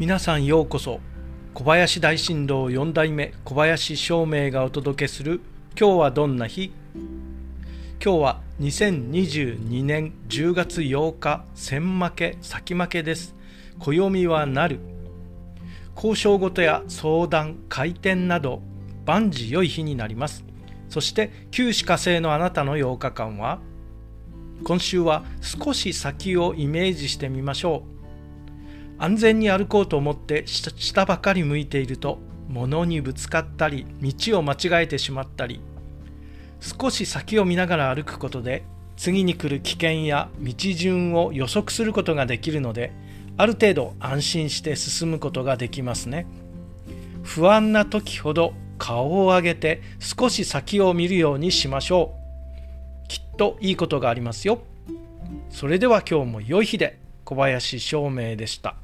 皆さんようこそ小林大震動4代目小林照明がお届けする今日はどんな日？今日は2022年10月8日先負け先負けです。暦はなる。交渉事や相談開店など万事良い日になります。そして旧歯科生のあなたの8日間は今週は少し先をイメージしてみましょう。安全に歩こうと思って下ばかり向いていると物にぶつかったり道を間違えてしまったり少し先を見ながら歩くことで次に来る危険や道順を予測することができるのである程度安心して進むことができますね。不安な時ほど顔を上げて少し先を見るようにしましょう。きっといいことがありますよ。それでは今日も良い日で。小林照明でした。